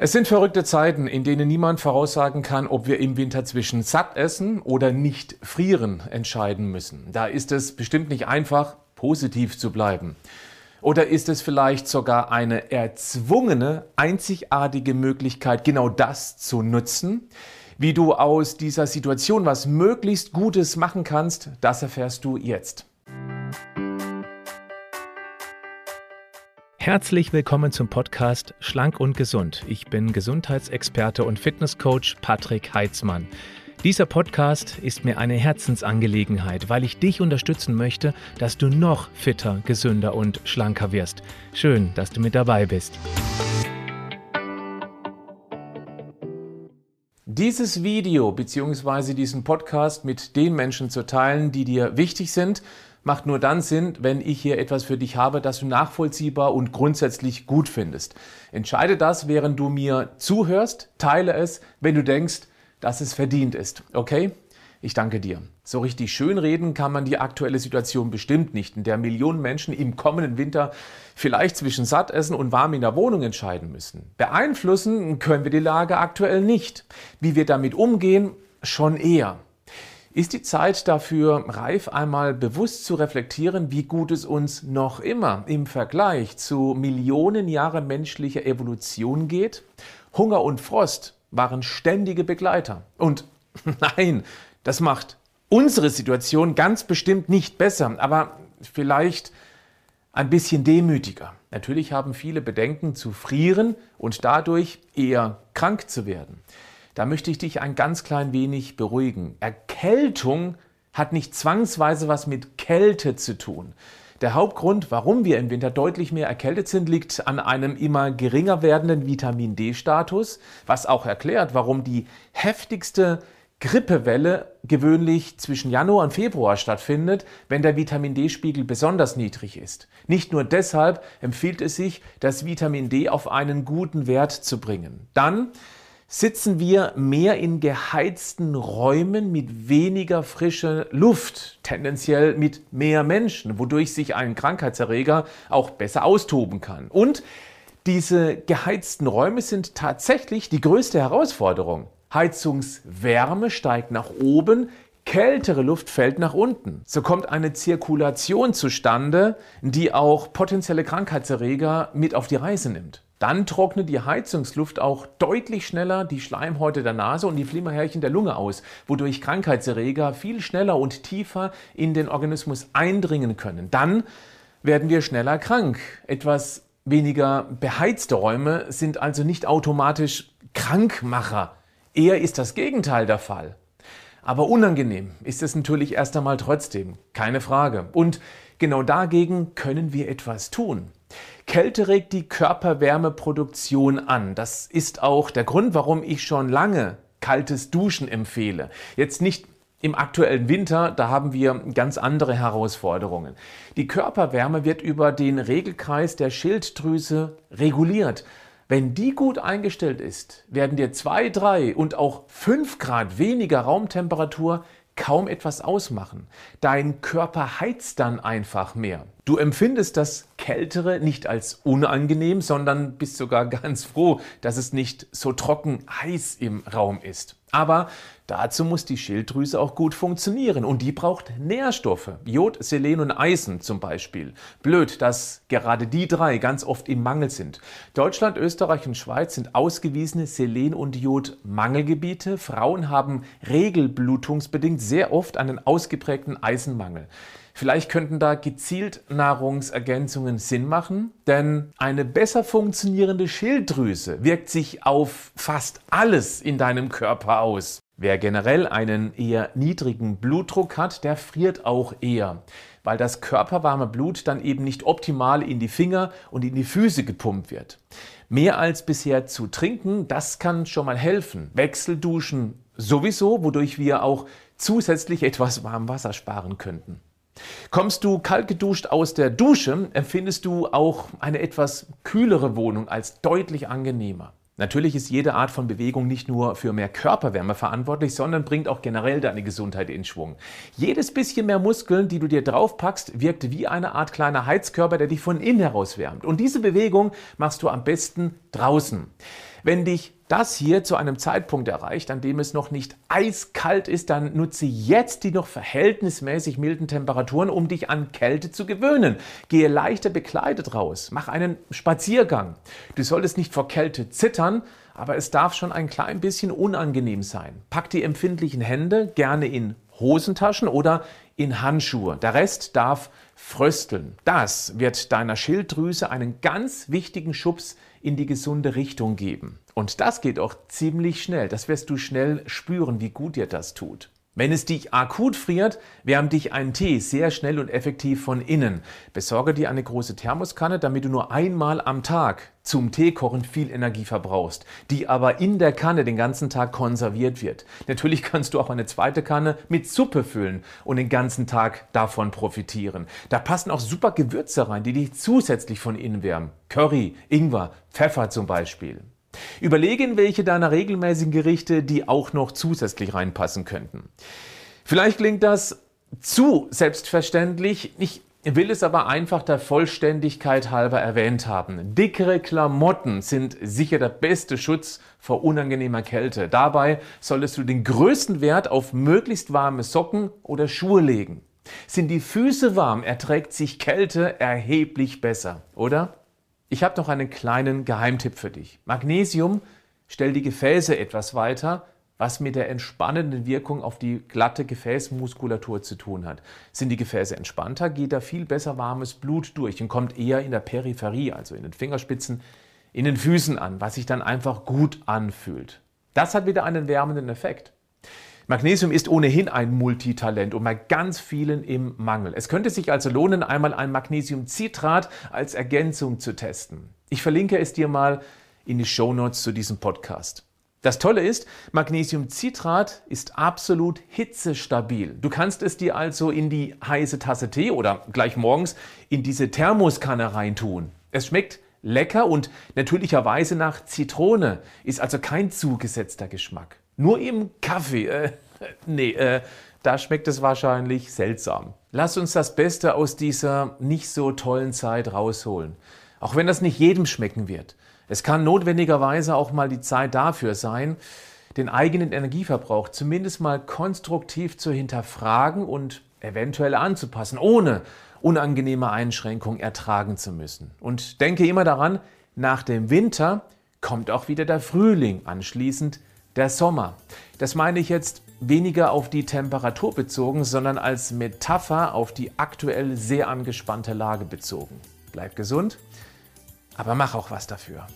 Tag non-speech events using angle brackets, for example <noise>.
Es sind verrückte Zeiten, in denen niemand voraussagen kann, ob wir im Winter zwischen satt essen oder nicht frieren entscheiden müssen. Da ist es bestimmt nicht einfach, positiv zu bleiben. Oder ist es vielleicht sogar eine erzwungene, einzigartige Möglichkeit, genau das zu nutzen? Wie du aus dieser Situation was möglichst Gutes machen kannst, das erfährst du jetzt. Herzlich willkommen zum Podcast Schlank und Gesund. Ich bin Gesundheitsexperte und Fitnesscoach Patrick Heitzmann. Dieser Podcast ist mir eine Herzensangelegenheit, weil ich dich unterstützen möchte, dass du noch fitter, gesünder und schlanker wirst. Schön, dass du mit dabei bist. Dieses Video bzw. diesen Podcast mit den Menschen zu teilen, die dir wichtig sind, macht nur dann Sinn, wenn ich hier etwas für dich habe, das du nachvollziehbar und grundsätzlich gut findest. Entscheide das, während du mir zuhörst, teile es, wenn du denkst, dass es verdient ist. Okay? Ich danke dir. So richtig schön reden kann man die aktuelle Situation bestimmt nicht, in der Millionen Menschen im kommenden Winter vielleicht zwischen Sattessen und warm in der Wohnung entscheiden müssen. Beeinflussen können wir die Lage aktuell nicht. Wie wir damit umgehen, schon eher. Ist die Zeit dafür reif, einmal bewusst zu reflektieren, wie gut es uns noch immer im Vergleich zu Millionen Jahre menschlicher Evolution geht? Hunger und Frost waren ständige Begleiter. Und <laughs> nein, das macht unsere Situation ganz bestimmt nicht besser, aber vielleicht ein bisschen demütiger. Natürlich haben viele Bedenken zu frieren und dadurch eher krank zu werden. Da möchte ich dich ein ganz klein wenig beruhigen. Erkältung hat nicht zwangsweise was mit Kälte zu tun. Der Hauptgrund, warum wir im Winter deutlich mehr erkältet sind, liegt an einem immer geringer werdenden Vitamin D-Status, was auch erklärt, warum die heftigste Grippewelle gewöhnlich zwischen Januar und Februar stattfindet, wenn der Vitamin D-Spiegel besonders niedrig ist. Nicht nur deshalb empfiehlt es sich, das Vitamin D auf einen guten Wert zu bringen. Dann sitzen wir mehr in geheizten Räumen mit weniger frischer Luft, tendenziell mit mehr Menschen, wodurch sich ein Krankheitserreger auch besser austoben kann. Und diese geheizten Räume sind tatsächlich die größte Herausforderung. Heizungswärme steigt nach oben, kältere Luft fällt nach unten. So kommt eine Zirkulation zustande, die auch potenzielle Krankheitserreger mit auf die Reise nimmt. Dann trocknet die Heizungsluft auch deutlich schneller die Schleimhäute der Nase und die Flimmerhärchen der Lunge aus, wodurch Krankheitserreger viel schneller und tiefer in den Organismus eindringen können. Dann werden wir schneller krank. Etwas weniger beheizte Räume sind also nicht automatisch Krankmacher. Eher ist das Gegenteil der Fall. Aber unangenehm ist es natürlich erst einmal trotzdem, keine Frage. Und genau dagegen können wir etwas tun. Kälte regt die Körperwärmeproduktion an. Das ist auch der Grund, warum ich schon lange kaltes Duschen empfehle. Jetzt nicht im aktuellen Winter, da haben wir ganz andere Herausforderungen. Die Körperwärme wird über den Regelkreis der Schilddrüse reguliert. Wenn die gut eingestellt ist, werden dir zwei, drei und auch fünf Grad weniger Raumtemperatur kaum etwas ausmachen. Dein Körper heizt dann einfach mehr. Du empfindest das Kältere nicht als unangenehm, sondern bist sogar <laughs> ganz froh, dass es nicht so trocken heiß im Raum ist. Aber dazu muss die Schilddrüse auch gut funktionieren und die braucht Nährstoffe. Jod, Selen und Eisen zum Beispiel. Blöd, dass gerade die drei ganz oft im Mangel sind. Deutschland, Österreich und Schweiz sind ausgewiesene Selen- und Jodmangelgebiete. Frauen haben regelblutungsbedingt sehr oft einen ausgeprägten Eisenmangel. Vielleicht könnten da gezielt Nahrungsergänzungen Sinn machen, denn eine besser funktionierende Schilddrüse wirkt sich auf fast alles in deinem Körper aus. Wer generell einen eher niedrigen Blutdruck hat, der friert auch eher, weil das körperwarme Blut dann eben nicht optimal in die Finger und in die Füße gepumpt wird. Mehr als bisher zu trinken, das kann schon mal helfen. Wechselduschen sowieso, wodurch wir auch zusätzlich etwas warm Wasser sparen könnten. Kommst du kalt geduscht aus der Dusche, empfindest du auch eine etwas kühlere Wohnung als deutlich angenehmer. Natürlich ist jede Art von Bewegung nicht nur für mehr Körperwärme verantwortlich, sondern bringt auch generell deine Gesundheit in Schwung. Jedes bisschen mehr Muskeln, die du dir draufpackst, wirkt wie eine Art kleiner Heizkörper, der dich von innen heraus wärmt. Und diese Bewegung machst du am besten draußen. Wenn dich das hier zu einem Zeitpunkt erreicht, an dem es noch nicht eiskalt ist, dann nutze jetzt die noch verhältnismäßig milden Temperaturen, um dich an Kälte zu gewöhnen. Gehe leichter bekleidet raus, mach einen Spaziergang. Du solltest nicht vor Kälte zittern, aber es darf schon ein klein bisschen unangenehm sein. Pack die empfindlichen Hände gerne in Hosentaschen oder in Handschuhe. Der Rest darf frösteln. Das wird deiner Schilddrüse einen ganz wichtigen Schubs in die gesunde Richtung geben. Und das geht auch ziemlich schnell. Das wirst du schnell spüren, wie gut dir das tut. Wenn es dich akut friert, wärmt dich ein Tee sehr schnell und effektiv von innen. Besorge dir eine große Thermoskanne, damit du nur einmal am Tag zum Teekochen viel Energie verbrauchst, die aber in der Kanne den ganzen Tag konserviert wird. Natürlich kannst du auch eine zweite Kanne mit Suppe füllen und den ganzen Tag davon profitieren. Da passen auch super Gewürze rein, die dich zusätzlich von innen wärmen. Curry, Ingwer, Pfeffer zum Beispiel. Überlege in welche deiner regelmäßigen Gerichte die auch noch zusätzlich reinpassen könnten. Vielleicht klingt das zu selbstverständlich. Ich will es aber einfach der Vollständigkeit halber erwähnt haben. Dickere Klamotten sind sicher der beste Schutz vor unangenehmer Kälte. Dabei solltest du den größten Wert auf möglichst warme Socken oder Schuhe legen. Sind die Füße warm, erträgt sich Kälte erheblich besser, oder? Ich habe noch einen kleinen Geheimtipp für dich. Magnesium stellt die Gefäße etwas weiter, was mit der entspannenden Wirkung auf die glatte Gefäßmuskulatur zu tun hat. Sind die Gefäße entspannter, geht da viel besser warmes Blut durch und kommt eher in der Peripherie, also in den Fingerspitzen, in den Füßen an, was sich dann einfach gut anfühlt. Das hat wieder einen wärmenden Effekt. Magnesium ist ohnehin ein Multitalent und bei ganz vielen im Mangel. Es könnte sich also lohnen, einmal ein Magnesiumcitrat als Ergänzung zu testen. Ich verlinke es dir mal in die Show Notes zu diesem Podcast. Das Tolle ist, Magnesiumcitrat ist absolut hitzestabil. Du kannst es dir also in die heiße Tasse Tee oder gleich morgens in diese Thermoskanne reintun. Es schmeckt lecker und natürlicherweise nach Zitrone, ist also kein zugesetzter Geschmack. Nur im Kaffee, äh, <laughs> nee, äh, da schmeckt es wahrscheinlich seltsam. Lass uns das Beste aus dieser nicht so tollen Zeit rausholen. Auch wenn das nicht jedem schmecken wird. Es kann notwendigerweise auch mal die Zeit dafür sein, den eigenen Energieverbrauch zumindest mal konstruktiv zu hinterfragen und eventuell anzupassen, ohne unangenehme Einschränkungen ertragen zu müssen. Und denke immer daran, nach dem Winter kommt auch wieder der Frühling, anschließend der Sommer. Das meine ich jetzt weniger auf die Temperatur bezogen, sondern als Metapher auf die aktuell sehr angespannte Lage bezogen. Bleib gesund, aber mach auch was dafür.